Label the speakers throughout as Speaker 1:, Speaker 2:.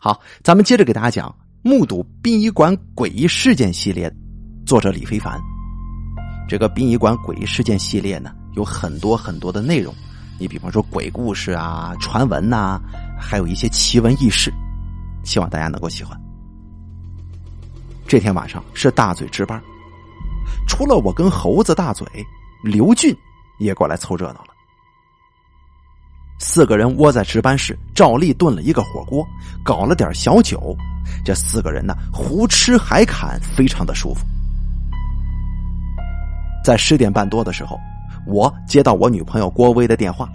Speaker 1: 好，咱们接着给大家讲《目睹殡仪馆诡异事件》系列，作者李非凡。这个殡仪馆诡异事件系列呢，有很多很多的内容。你比方说鬼故事啊、传闻呐，还有一些奇闻异事，希望大家能够喜欢。这天晚上是大嘴值班，除了我跟猴子大嘴，刘俊也过来凑热闹。四个人窝在值班室，照例炖了一个火锅，搞了点小酒。这四个人呢，胡吃海侃，非常的舒服。在十点半多的时候，我接到我女朋友郭薇的电话，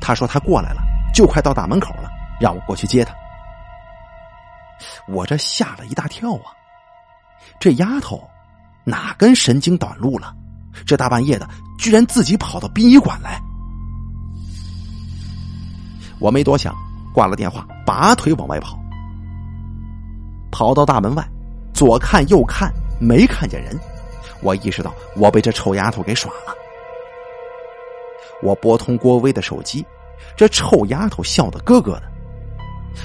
Speaker 1: 她说她过来了，就快到大门口了，让我过去接她。我这吓了一大跳啊！这丫头哪根神经短路了？这大半夜的，居然自己跑到殡仪馆来！我没多想，挂了电话，拔腿往外跑。跑到大门外，左看右看，没看见人。我意识到我被这臭丫头给耍了。我拨通郭威的手机，这臭丫头笑得咯咯的。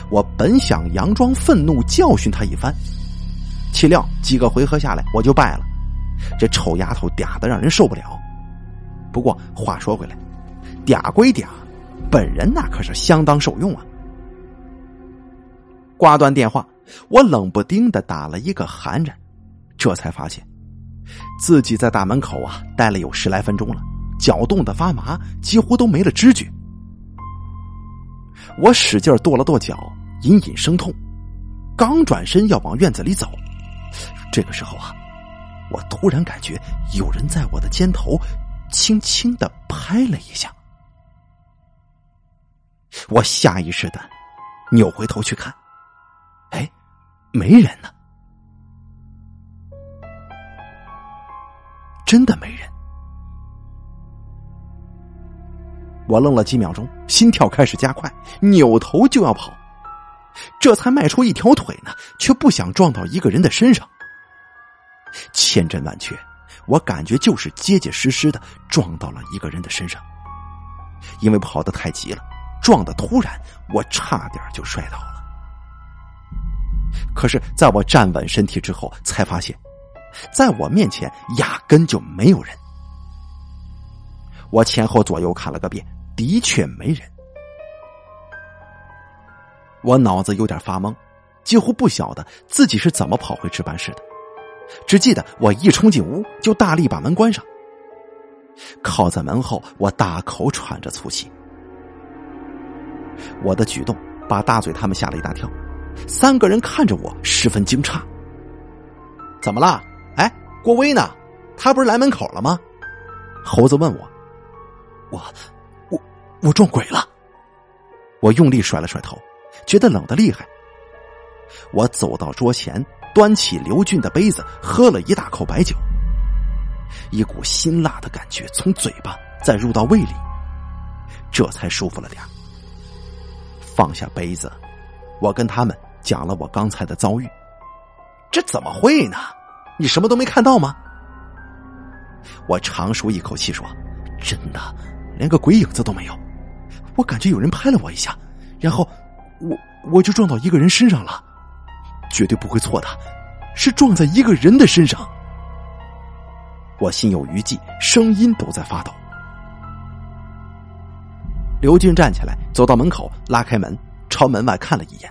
Speaker 1: 我本想佯装愤怒教训她一番，岂料几个回合下来我就败了。这臭丫头嗲的让人受不了。不过话说回来，嗲归嗲。本人那可是相当受用啊！挂断电话，我冷不丁的打了一个寒颤，这才发现自己在大门口啊待了有十来分钟了，脚冻得发麻，几乎都没了知觉。我使劲跺了跺脚，隐隐生痛，刚转身要往院子里走，这个时候啊，我突然感觉有人在我的肩头轻轻的拍了一下。我下意识的扭回头去看，哎，没人呢，真的没人。我愣了几秒钟，心跳开始加快，扭头就要跑，这才迈出一条腿呢，却不想撞到一个人的身上。千真万确，我感觉就是结结实实的撞到了一个人的身上，因为跑得太急了。撞的突然，我差点就摔倒了。可是，在我站稳身体之后，才发现，在我面前压根就没有人。我前后左右看了个遍，的确没人。我脑子有点发懵，几乎不晓得自己是怎么跑回值班室的，只记得我一冲进屋，就大力把门关上。靠在门后，我大口喘着粗气。我的举动把大嘴他们吓了一大跳，三个人看着我十分惊诧。怎么了？哎，郭威呢？他不是来门口了吗？猴子问我。我，我，我撞鬼了。我用力甩了甩头，觉得冷的厉害。我走到桌前，端起刘俊的杯子，喝了一大口白酒。一股辛辣的感觉从嘴巴再入到胃里，这才舒服了点放下杯子，我跟他们讲了我刚才的遭遇。这怎么会呢？你什么都没看到吗？我长舒一口气说：“真的，连个鬼影子都没有。我感觉有人拍了我一下，然后我我就撞到一个人身上了，绝对不会错的，是撞在一个人的身上。”我心有余悸，声音都在发抖。刘俊站起来，走到门口，拉开门，朝门外看了一眼。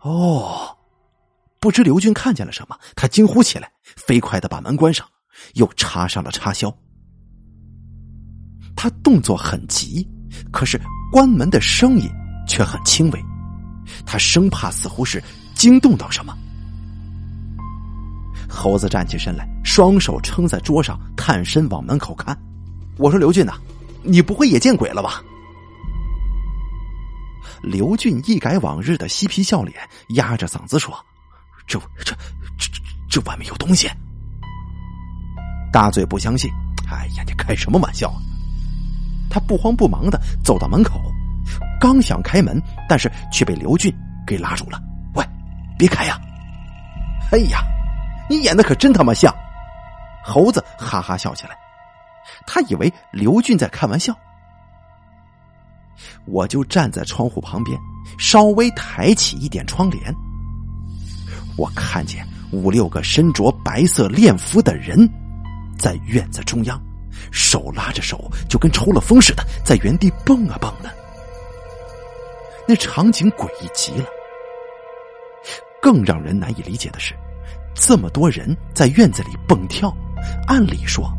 Speaker 1: 哦，不知刘俊看见了什么，他惊呼起来，飞快的把门关上，又插上了插销。他动作很急，可是关门的声音却很轻微，他生怕似乎是惊动到什么。猴子站起身来，双手撑在桌上，探身往门口看。我说：“刘俊呐。”你不会也见鬼了吧？刘俊一改往日的嬉皮笑脸，压着嗓子说：“这、这、这、这这外面有东西。”大嘴不相信：“哎呀，你开什么玩笑啊？”他不慌不忙的走到门口，刚想开门，但是却被刘俊给拉住了。“喂，别开呀！”“哎呀，你演的可真他妈像！”猴子哈哈笑起来。他以为刘俊在开玩笑，我就站在窗户旁边，稍微抬起一点窗帘。我看见五六个身着白色练服的人，在院子中央，手拉着手，就跟抽了风似的，在原地蹦啊蹦的。那场景诡异极了。更让人难以理解的是，这么多人在院子里蹦跳，按理说，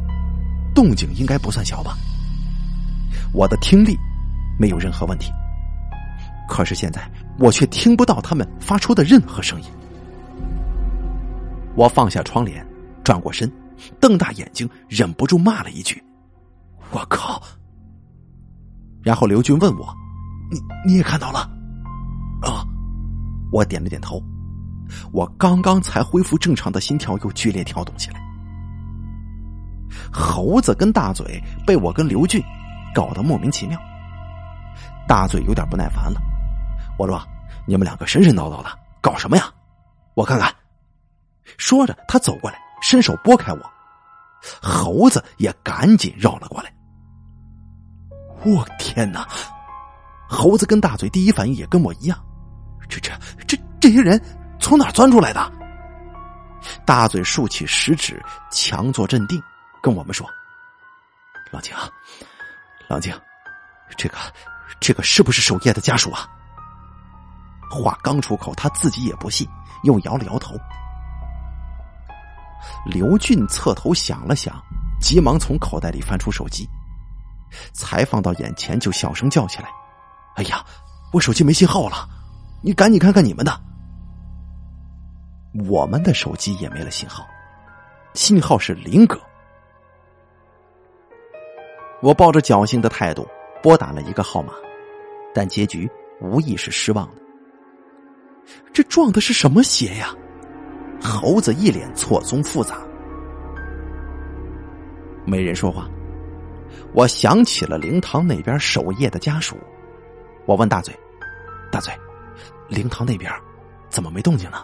Speaker 1: 动静应该不算小吧？我的听力没有任何问题，可是现在我却听不到他们发出的任何声音。我放下窗帘，转过身，瞪大眼睛，忍不住骂了一句：“我靠！”然后刘军问我：“你你也看到了？”啊，我点了点头。我刚刚才恢复正常的心跳又剧烈跳动起来。猴子跟大嘴被我跟刘俊搞得莫名其妙。大嘴有点不耐烦了，我说：“你们两个神神叨叨的，搞什么呀？我看看。”说着，他走过来，伸手拨开我。猴子也赶紧绕了过来。我天哪！猴子跟大嘴第一反应也跟我一样，这这这这些人从哪钻出来的？大嘴竖起食指，强作镇定，跟我们说：“冷静啊，冷静，这个这个是不是守夜的家属啊？”话刚出口，他自己也不信，又摇了摇头。刘俊侧头想了想，急忙从口袋里翻出手机，才放到眼前就小声叫起来：“哎呀，我手机没信号了！你赶紧看看你们的。”我们的手机也没了信号，信号是零格。我抱着侥幸的态度拨打了一个号码，但结局无疑是失望的。这撞的是什么邪呀？猴子一脸错综复杂，没人说话。我想起了灵堂那边守夜的家属，我问大嘴：“大嘴，灵堂那边怎么没动静呢？”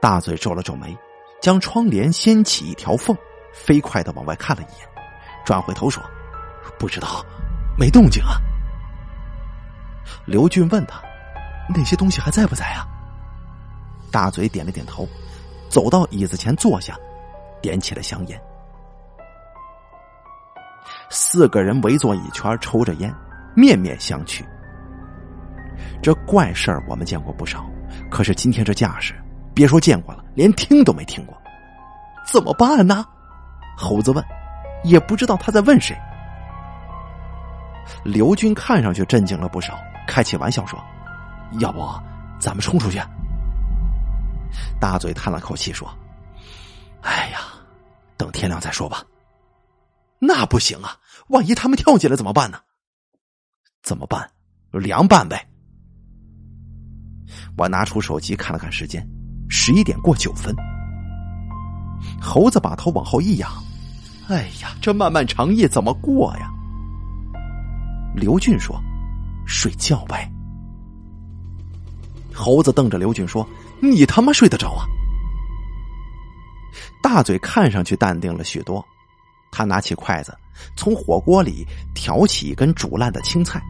Speaker 1: 大嘴皱了皱眉，将窗帘掀起一条缝，飞快的往外看了一眼，转回头说：“不知道，没动静啊。”刘俊问他：“那些东西还在不在啊？”大嘴点了点头，走到椅子前坐下，点起了香烟。四个人围坐一圈，抽着烟，面面相觑。这怪事儿我们见过不少，可是今天这架势，别说见过了，连听都没听过。怎么办呢？猴子问，也不知道他在问谁。刘军看上去镇静了不少，开起玩笑说：“要不咱们冲出去？”大嘴叹了口气说：“哎呀，等天亮再说吧。那不行啊，万一他们跳进来怎么办呢？怎么办？凉拌呗。”我拿出手机看了看时间，十一点过九分。猴子把头往后一仰：“哎呀，这漫漫长夜怎么过呀？”刘俊说：“睡觉呗。”猴子瞪着刘俊说。你他妈睡得着啊！大嘴看上去淡定了许多，他拿起筷子，从火锅里挑起一根煮烂的青菜，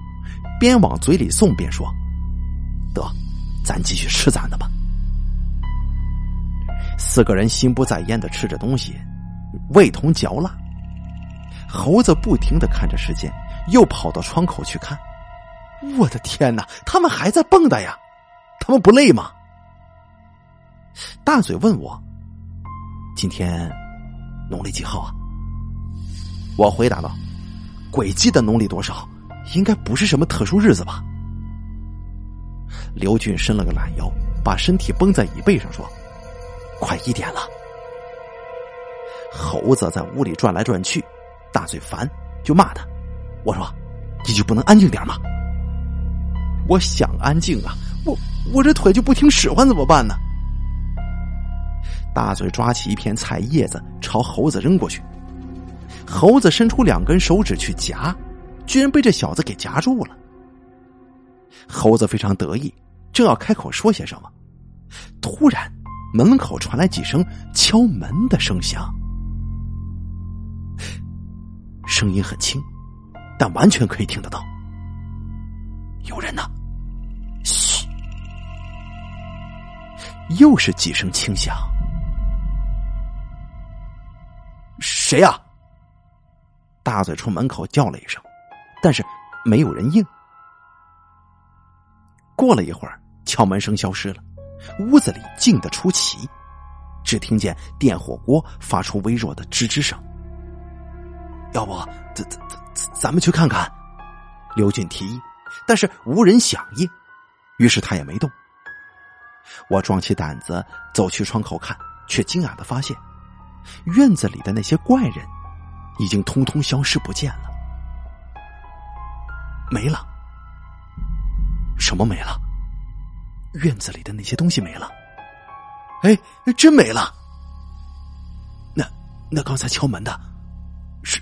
Speaker 1: 边往嘴里送边说：“得，咱继续吃咱的吧。”四个人心不在焉的吃着东西，味同嚼蜡。猴子不停的看着时间，又跑到窗口去看。我的天哪，他们还在蹦跶呀！他们不累吗？大嘴问我：“今天农历几号啊？”我回答道：“鬼记得农历多少？应该不是什么特殊日子吧？”刘俊伸了个懒腰，把身体绷在椅背上说：“快一点了。”猴子在屋里转来转去，大嘴烦就骂他：“我说，你就不能安静点吗？”我想安静啊，我我这腿就不听使唤，怎么办呢？大嘴抓起一片菜叶子朝猴子扔过去，猴子伸出两根手指去夹，居然被这小子给夹住了。猴子非常得意，正要开口说些什么，突然门口传来几声敲门的声响，声音很轻，但完全可以听得到。有人呢！嘘，又是几声轻响。谁呀？大嘴冲门口叫了一声，但是没有人应。过了一会儿，敲门声消失了，屋子里静得出奇，只听见电火锅发出微弱的吱吱声。要不，咱咱咱咱们去看看？刘俊提议，但是无人响应，于是他也没动。我壮起胆子走去窗口看，却惊讶的发现，院子里的那些怪人已经通通消失不见了，没了。什么没了？院子里的那些东西没了。哎，真没了。那那刚才敲门的，是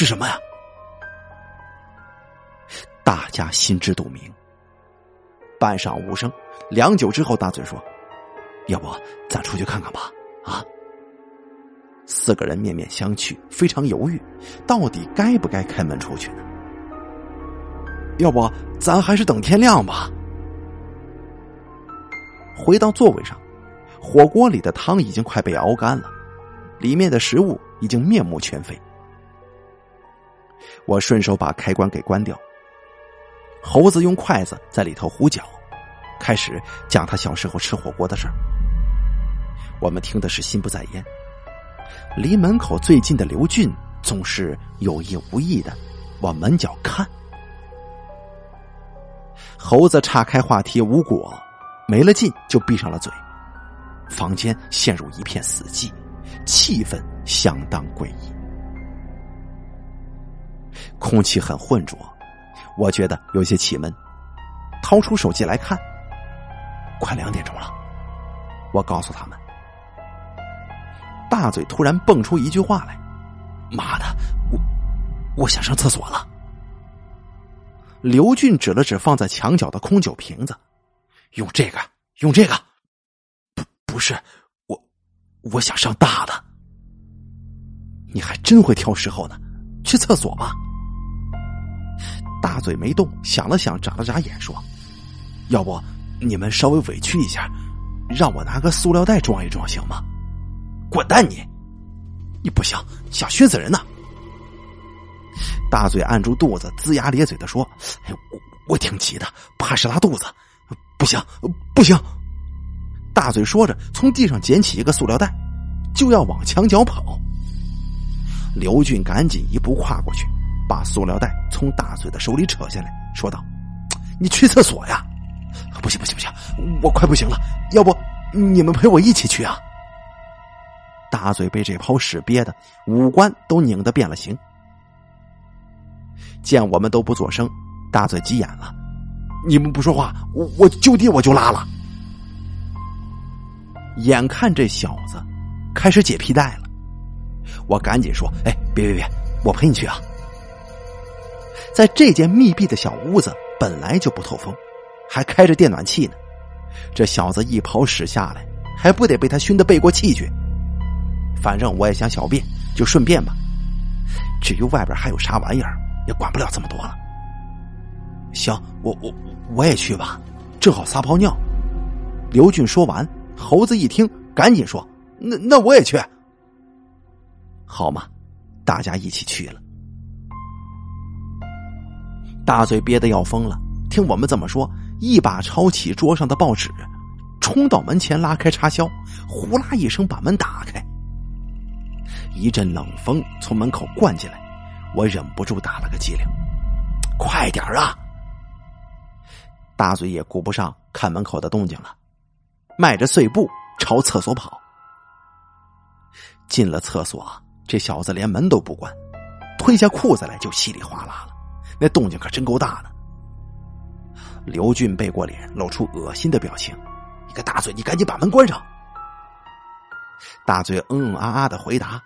Speaker 1: 是什么呀？大家心知肚明。半晌无声，良久之后，大嘴说：“要不咱出去看看吧？”啊！四个人面面相觑，非常犹豫，到底该不该开门出去呢？要不咱还是等天亮吧。回到座位上，火锅里的汤已经快被熬干了，里面的食物已经面目全非。我顺手把开关给关掉。猴子用筷子在里头胡搅，开始讲他小时候吃火锅的事儿。我们听的是心不在焉。离门口最近的刘俊总是有意无意的往门角看。猴子岔开话题无果，没了劲就闭上了嘴。房间陷入一片死寂，气氛相当诡异，空气很浑浊，我觉得有些气闷。掏出手机来看，快两点钟了。我告诉他们，大嘴突然蹦出一句话来：“妈的，我我想上厕所了。”刘俊指了指放在墙角的空酒瓶子，用这个，用这个。不，不是我，我想上大的。你还真会挑时候呢，去厕所吧。大嘴没动，想了想，眨了眨眼，说：“要不你们稍微委屈一下，让我拿个塑料袋装一装，行吗？”滚蛋你！你不行，想熏死人呢。大嘴按住肚子，龇牙咧嘴的说：“哎，我我挺急的，怕是拉肚子，不行，不行。”大嘴说着，从地上捡起一个塑料袋，就要往墙角跑。刘俊赶紧一步跨过去，把塑料袋从大嘴的手里扯下来，说道：“你去厕所呀？不行，不行，不行，我快不行了，要不你们陪我一起去啊？”大嘴被这泡屎憋的五官都拧得变了形。见我们都不作声，大嘴急眼了：“你们不说话，我我就地我就拉了。”眼看这小子开始解皮带了，我赶紧说：“哎，别别别，我陪你去啊！”在这间密闭的小屋子本来就不透风，还开着电暖气呢。这小子一跑屎下来，还不得被他熏得背过气去？反正我也想小便，就顺便吧。至于外边还有啥玩意儿？也管不了这么多了。行，我我我也去吧，正好撒泡尿。刘俊说完，猴子一听，赶紧说：“那那我也去。”好嘛，大家一起去了。大嘴憋得要疯了，听我们这么说，一把抄起桌上的报纸，冲到门前拉开插销，呼啦一声把门打开，一阵冷风从门口灌进来。我忍不住打了个激灵，快点啊！大嘴也顾不上看门口的动静了，迈着碎步朝厕所跑。进了厕所，这小子连门都不关，脱下裤子来就稀里哗啦了，那动静可真够大的。刘俊背过脸，露出恶心的表情：“你个大嘴，你赶紧把门关上！”大嘴嗯嗯啊啊的回答。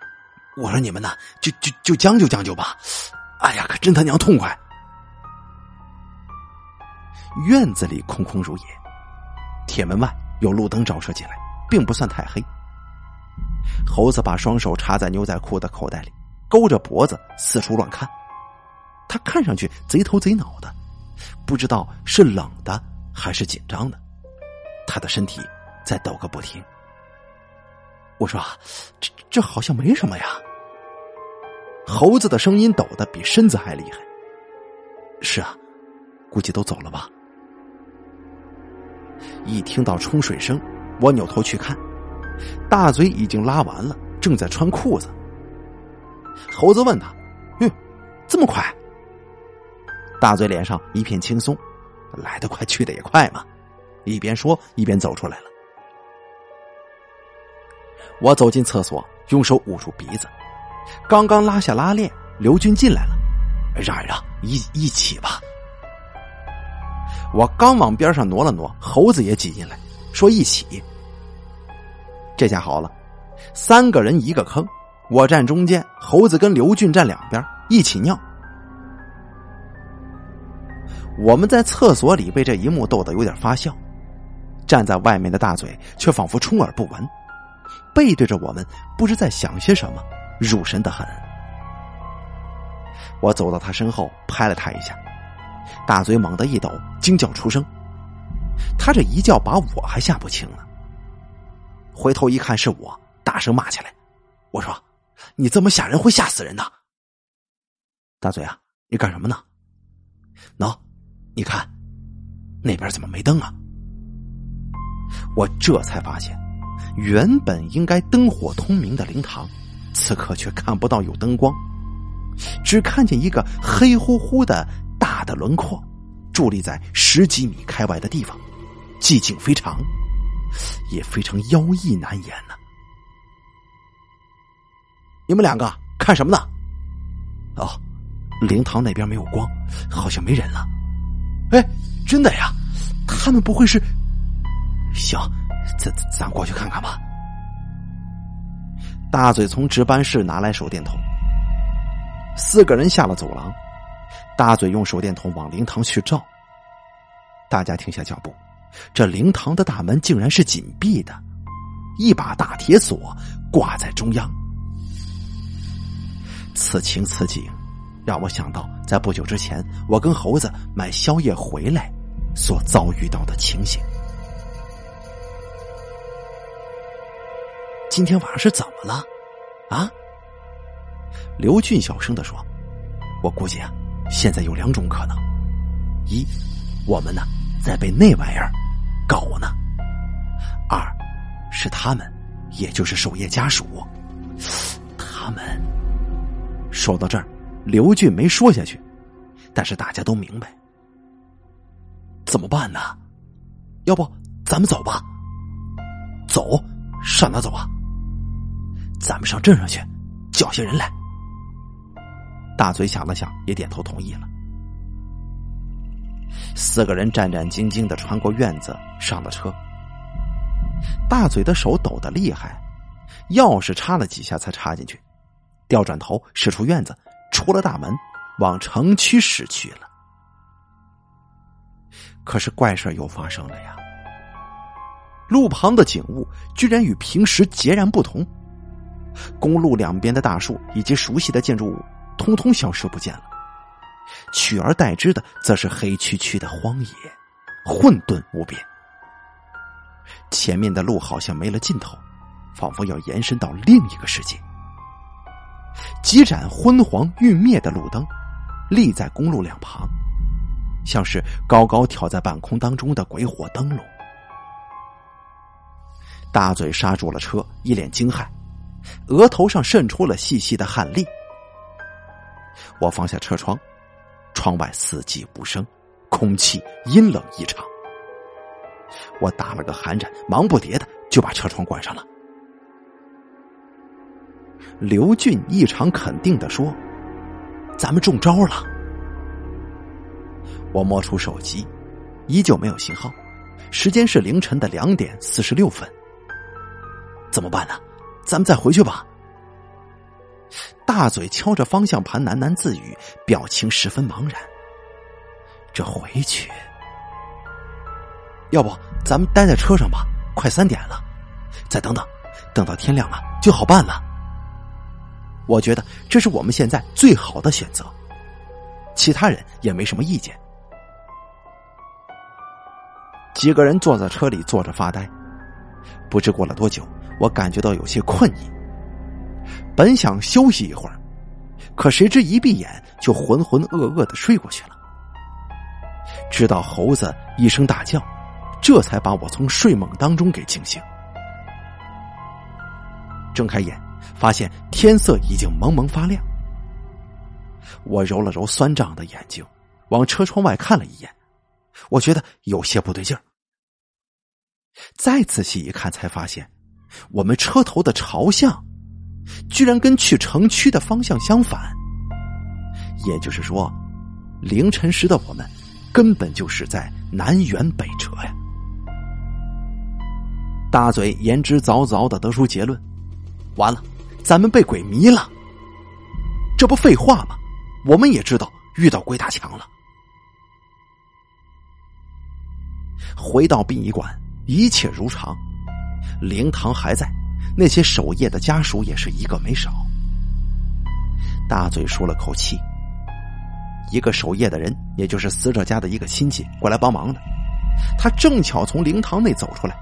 Speaker 1: 我说你们呢，就就就将就将就吧。哎呀，可真他娘痛快！院子里空空如也，铁门外有路灯照射进来，并不算太黑。猴子把双手插在牛仔裤的口袋里，勾着脖子四处乱看。他看上去贼头贼脑的，不知道是冷的还是紧张的，他的身体在抖个不停。我说：“这这好像没什么呀。”猴子的声音抖得比身子还厉害。是啊，估计都走了吧。一听到冲水声，我扭头去看，大嘴已经拉完了，正在穿裤子。猴子问他：“嗯，这么快？”大嘴脸上一片轻松，来得快去得也快嘛。一边说一边走出来了。我走进厕所，用手捂住鼻子，刚刚拉下拉链，刘军进来了，让一让，一一起吧。我刚往边上挪了挪，猴子也挤进来，说一起。这下好了，三个人一个坑，我站中间，猴子跟刘俊站两边，一起尿。我们在厕所里被这一幕逗得有点发笑，站在外面的大嘴却仿佛充耳不闻，背对着我们，不知在想些什么，入神的很。我走到他身后，拍了他一下，大嘴猛地一抖，惊叫出声。他这一叫把我还吓不轻呢。回头一看是我，大声骂起来：“我说，你这么吓人会吓死人的！大嘴啊，你干什么呢？喏。”你看，那边怎么没灯啊？我这才发现，原本应该灯火通明的灵堂，此刻却看不到有灯光，只看见一个黑乎乎的大的轮廓，伫立在十几米开外的地方，寂静非常，也非常妖异难言呢。你们两个看什么呢？哦，灵堂那边没有光，好像没人了。哎，真的呀？他们不会是？行，咱咱过去看看吧。大嘴从值班室拿来手电筒，四个人下了走廊。大嘴用手电筒往灵堂去照。大家停下脚步，这灵堂的大门竟然是紧闭的，一把大铁锁挂在中央。此情此景。让我想到，在不久之前，我跟猴子买宵夜回来所遭遇到的情形。今天晚上是怎么了？啊？刘俊小声的说：“我估计啊，现在有两种可能：一，我们呢在被那玩意儿搞呢；二，是他们，也就是守夜家属，他们。”说到这儿。刘俊没说下去，但是大家都明白，怎么办呢？要不咱们走吧？走，上哪走啊？咱们上镇上去，叫些人来。大嘴想了想，也点头同意了。四个人战战兢兢的穿过院子，上了车。大嘴的手抖得厉害，钥匙插了几下才插进去，调转头驶出院子。出了大门，往城区驶去了。可是怪事又发生了呀！路旁的景物居然与平时截然不同，公路两边的大树以及熟悉的建筑物，通通消失不见了，取而代之的则是黑黢黢的荒野，混沌无边。前面的路好像没了尽头，仿佛要延伸到另一个世界。几盏昏黄欲灭的路灯，立在公路两旁，像是高高挑在半空当中的鬼火灯笼。大嘴刹住了车，一脸惊骇，额头上渗出了细细的汗粒。我放下车窗，窗外四季无声，空气阴冷异常。我打了个寒颤，忙不迭的就把车窗关上了。刘俊异常肯定的说：“咱们中招了。”我摸出手机，依旧没有信号，时间是凌晨的两点四十六分。怎么办呢？咱们再回去吧。大嘴敲着方向盘喃喃自语，表情十分茫然。这回去，要不咱们待在车上吧？快三点了，再等等，等到天亮了就好办了。我觉得这是我们现在最好的选择，其他人也没什么意见。几个人坐在车里坐着发呆。不知过了多久，我感觉到有些困意，本想休息一会儿，可谁知一闭眼就浑浑噩噩的睡过去了。直到猴子一声大叫，这才把我从睡梦当中给惊醒。睁开眼，发现天色已经蒙蒙发亮。我揉了揉酸胀的眼睛，往车窗外看了一眼，我觉得有些不对劲儿。再仔细一看，才发现我们车头的朝向，居然跟去城区的方向相反。也就是说，凌晨时的我们，根本就是在南辕北辙呀！大嘴言之凿凿的得出结论：完了，咱们被鬼迷了。这不废话吗？我们也知道遇到鬼打墙了。回到殡仪馆。一切如常，灵堂还在，那些守夜的家属也是一个没少。大嘴舒了口气，一个守夜的人，也就是死者家的一个亲戚过来帮忙的，他正巧从灵堂内走出来，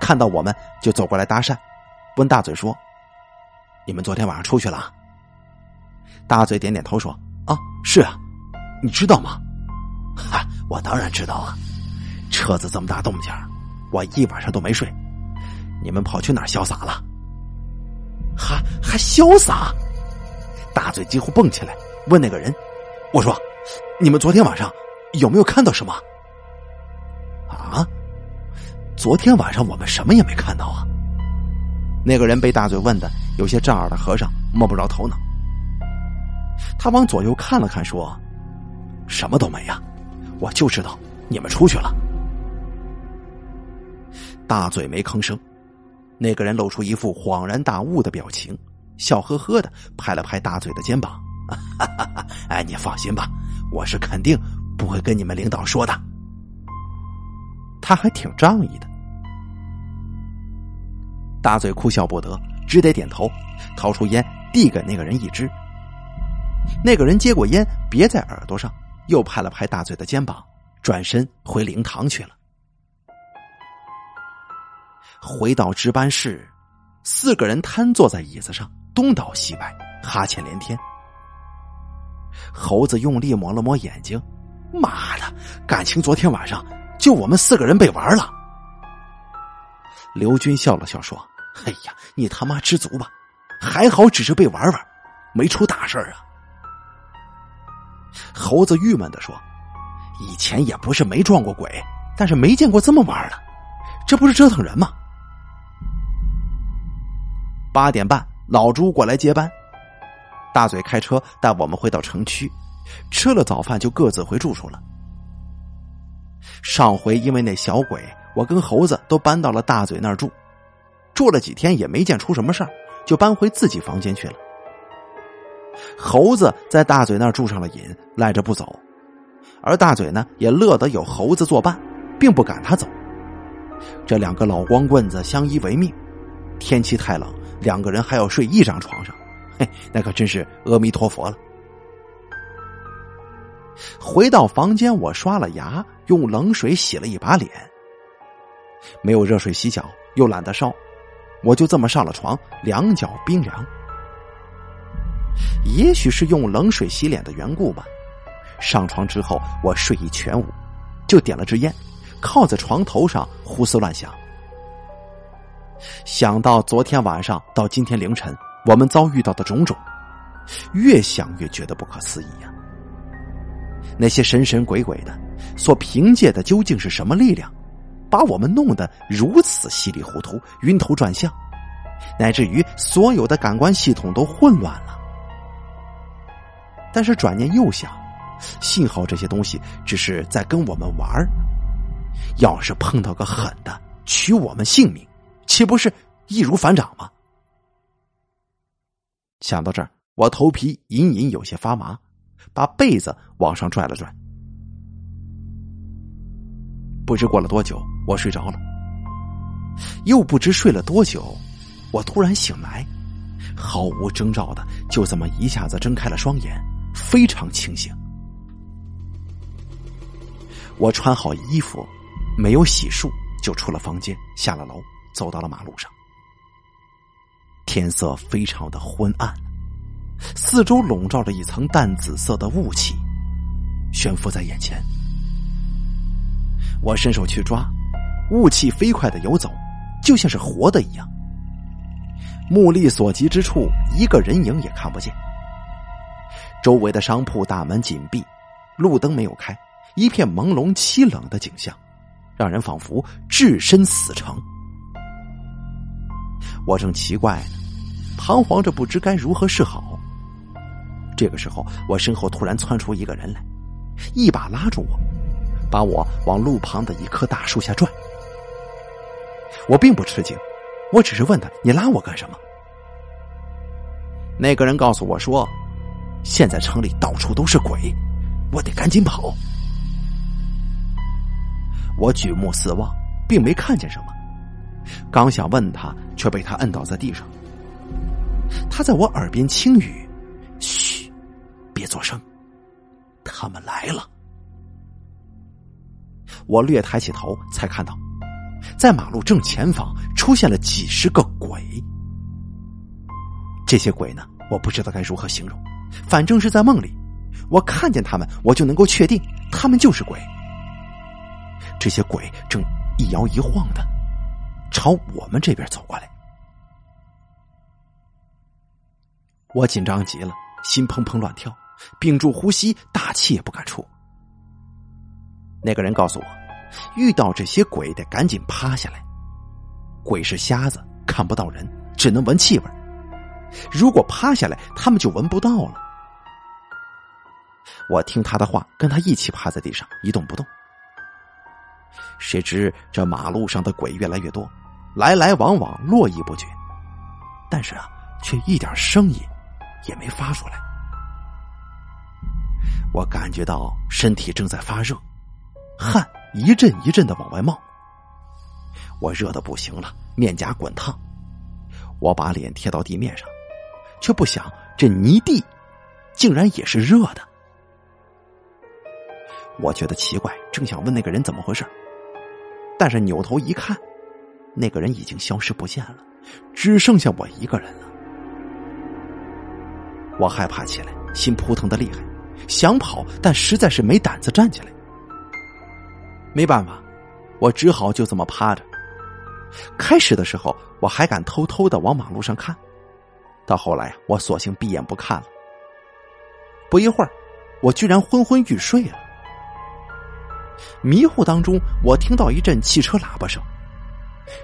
Speaker 1: 看到我们就走过来搭讪，问大嘴说：“你们昨天晚上出去了？”大嘴点点头说：“啊，是啊，你知道吗？”“哈，我当然知道啊，车子这么大动静。”我一晚上都没睡，你们跑去哪儿潇洒了？还还潇洒？大嘴几乎蹦起来，问那个人：“我说，你们昨天晚上有没有看到什么？”啊？昨天晚上我们什么也没看到啊！那个人被大嘴问的有些炸耳的和尚摸不着头脑。他往左右看了看，说：“什么都没呀，我就知道你们出去了。”大嘴没吭声，那个人露出一副恍然大悟的表情，笑呵呵的拍了拍大嘴的肩膀：“哎，你放心吧，我是肯定不会跟你们领导说的。”他还挺仗义的。大嘴哭笑不得，只得点头，掏出烟递给那个人一支。那个人接过烟，别在耳朵上，又拍了拍大嘴的肩膀，转身回灵堂去了。回到值班室，四个人瘫坐在椅子上，东倒西歪，哈欠连天。猴子用力抹了抹眼睛，妈的，感情昨天晚上就我们四个人被玩了。刘军笑了笑说：“哎呀，你他妈知足吧，还好只是被玩玩，没出大事啊。”猴子郁闷的说：“以前也不是没撞过鬼，但是没见过这么玩的，这不是折腾人吗？”八点半，老朱过来接班。大嘴开车带我们回到城区，吃了早饭就各自回住处了。上回因为那小鬼，我跟猴子都搬到了大嘴那儿住，住了几天也没见出什么事儿，就搬回自己房间去了。猴子在大嘴那儿住上了瘾，赖着不走，而大嘴呢也乐得有猴子作伴，并不赶他走。这两个老光棍子相依为命，天气太冷。两个人还要睡一张床上，嘿，那可真是阿弥陀佛了。回到房间，我刷了牙，用冷水洗了一把脸。没有热水洗脚，又懒得烧，我就这么上了床，两脚冰凉。也许是用冷水洗脸的缘故吧。上床之后，我睡意全无，就点了支烟，靠在床头上胡思乱想。想到昨天晚上到今天凌晨我们遭遇到的种种，越想越觉得不可思议呀！那些神神鬼鬼的，所凭借的究竟是什么力量，把我们弄得如此稀里糊涂、晕头转向，乃至于所有的感官系统都混乱了？但是转念又想，幸好这些东西只是在跟我们玩儿要是碰到个狠的，取我们性命。岂不是易如反掌吗？想到这儿，我头皮隐隐有些发麻，把被子往上拽了拽。不知过了多久，我睡着了。又不知睡了多久，我突然醒来，毫无征兆的就这么一下子睁开了双眼，非常清醒。我穿好衣服，没有洗漱，就出了房间，下了楼，走到了马路上。天色非常的昏暗，四周笼罩着一层淡紫色的雾气，悬浮在眼前。我伸手去抓，雾气飞快的游走，就像是活的一样。目力所及之处，一个人影也看不见。周围的商铺大门紧闭，路灯没有开，一片朦胧凄冷的景象，让人仿佛置身死城。我正奇怪呢，彷徨着不知该如何是好。这个时候，我身后突然窜出一个人来，一把拉住我，把我往路旁的一棵大树下拽。我并不吃惊，我只是问他：“你拉我干什么？”那个人告诉我说：“现在城里到处都是鬼，我得赶紧跑。”我举目四望，并没看见什么。刚想问他，却被他摁倒在地上。他在我耳边轻语：“嘘，别作声，他们来了。”我略抬起头，才看到，在马路正前方出现了几十个鬼。这些鬼呢，我不知道该如何形容，反正是在梦里，我看见他们，我就能够确定他们就是鬼。这些鬼正一摇一晃的。朝我们这边走过来，我紧张极了，心砰砰乱跳，屏住呼吸，大气也不敢出。那个人告诉我，遇到这些鬼得赶紧趴下来。鬼是瞎子，看不到人，只能闻气味。如果趴下来，他们就闻不到了。我听他的话，跟他一起趴在地上，一动不动。谁知这马路上的鬼越来越多。来来往往，络绎不绝，但是啊，却一点声音也没发出来。我感觉到身体正在发热，汗一阵一阵的往外冒。我热的不行了，面颊滚烫。我把脸贴到地面上，却不想这泥地竟然也是热的。我觉得奇怪，正想问那个人怎么回事，但是扭头一看。那个人已经消失不见了，只剩下我一个人了。我害怕起来，心扑腾的厉害，想跑，但实在是没胆子站起来。没办法，我只好就这么趴着。开始的时候，我还敢偷偷的往马路上看，到后来，我索性闭眼不看了。不一会儿，我居然昏昏欲睡了。迷糊当中，我听到一阵汽车喇叭声。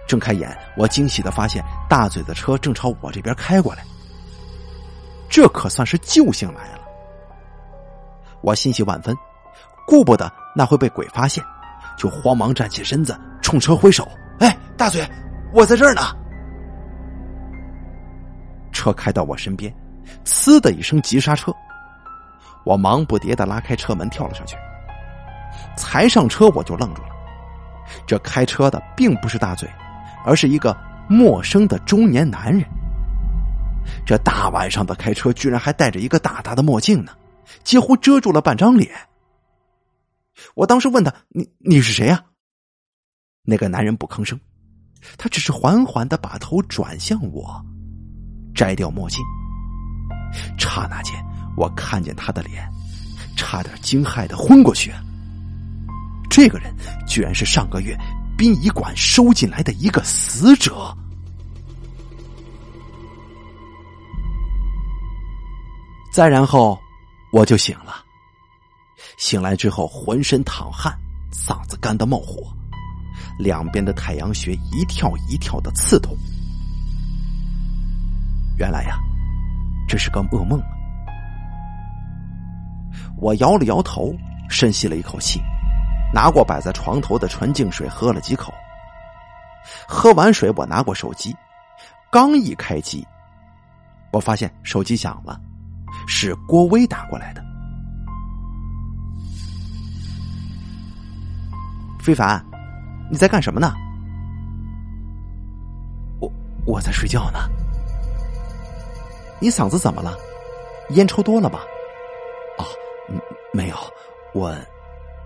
Speaker 1: 睁开眼，我惊喜的发现大嘴的车正朝我这边开过来，这可算是救星来了。我欣喜万分，顾不得那会被鬼发现，就慌忙站起身子，冲车挥手：“哎，大嘴，我在这儿呢！”车开到我身边，呲的一声急刹车，我忙不迭的拉开车门跳了上去，才上车我就愣住了。这开车的并不是大嘴，而是一个陌生的中年男人。这大晚上的开车，居然还戴着一个大大的墨镜呢，几乎遮住了半张脸。我当时问他：“你你是谁呀？”那个男人不吭声，他只是缓缓的把头转向我，摘掉墨镜。刹那间，我看见他的脸，差点惊骇的昏过去。这个人居然是上个月殡仪馆收进来的一个死者。再然后，我就醒了。醒来之后，浑身淌汗，嗓子干的冒火，两边的太阳穴一跳一跳的刺痛。原来呀，这是个噩梦。我摇了摇头，深吸了一口气。拿过摆在床头的纯净水喝了几口，喝完水，我拿过手机，刚一开机，我发现手机响了，是郭威打过来的。非凡，你在干什么呢？我我在睡觉呢。你嗓子怎么了？烟抽多了吧？哦，没有，我。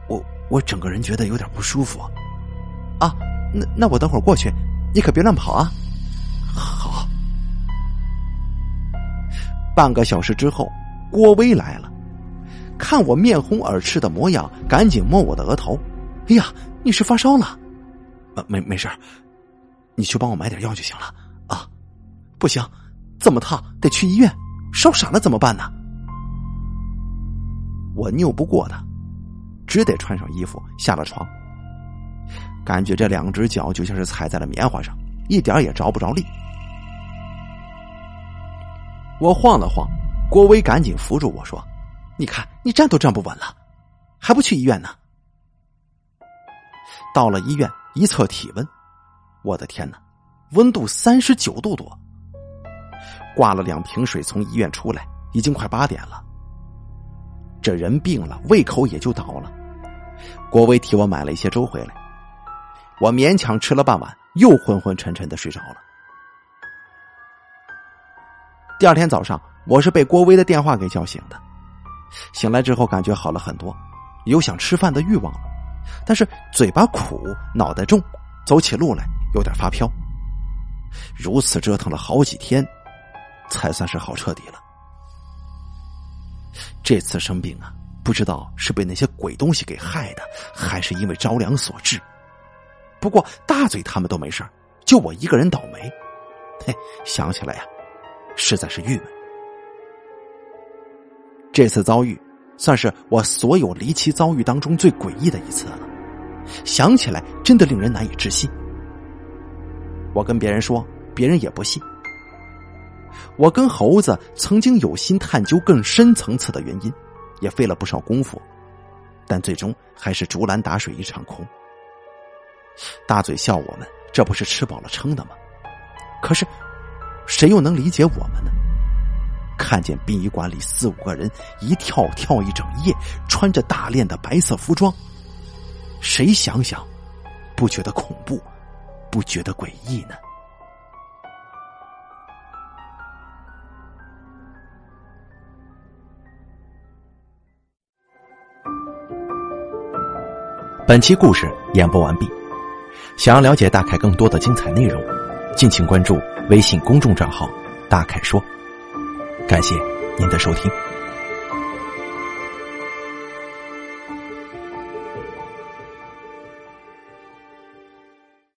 Speaker 1: 我我整个人觉得有点不舒服，啊那那我等会儿过去，你可别乱跑啊。
Speaker 2: 好。
Speaker 1: 半个小时之后，郭威来了，看我面红耳赤的模样，赶紧摸我的额头。哎呀，你是发烧了？
Speaker 2: 啊，没没事你去帮我买点药就行了啊。
Speaker 1: 不行，这么烫得去医院，烧傻了怎么办呢？我拗不过他，只得穿上衣服下了床。感觉这两只脚就像是踩在了棉花上，一点也着不着力。我晃了晃，郭威赶紧扶住我说：“你看，你站都站不稳了，还不去医院呢？”到了医院一测体温，我的天哪，温度三十九度多。挂了两瓶水从医院出来，已经快八点了。这人病了，胃口也就倒了。郭威替我买了一些粥回来。我勉强吃了半碗，又昏昏沉沉的睡着了。第二天早上，我是被郭威的电话给叫醒的。醒来之后，感觉好了很多，有想吃饭的欲望了，但是嘴巴苦，脑袋重，走起路来有点发飘。如此折腾了好几天，才算是好彻底了。这次生病啊，不知道是被那些鬼东西给害的，还是因为着凉所致。不过大嘴他们都没事就我一个人倒霉。嘿，想起来呀，实在是郁闷。这次遭遇算是我所有离奇遭遇当中最诡异的一次了。想起来真的令人难以置信。我跟别人说，别人也不信。我跟猴子曾经有心探究更深层次的原因，也费了不少功夫，但最终还是竹篮打水一场空。大嘴笑我们，这不是吃饱了撑的吗？可是，谁又能理解我们呢？看见殡仪馆里四五个人一跳跳一整夜，穿着大练的白色服装，谁想想不觉得恐怖，不觉得诡异呢？
Speaker 2: 本期故事演播完毕。想要了解大凯更多的精彩内容，敬请关注微信公众账号“大凯说”。感谢您的收听。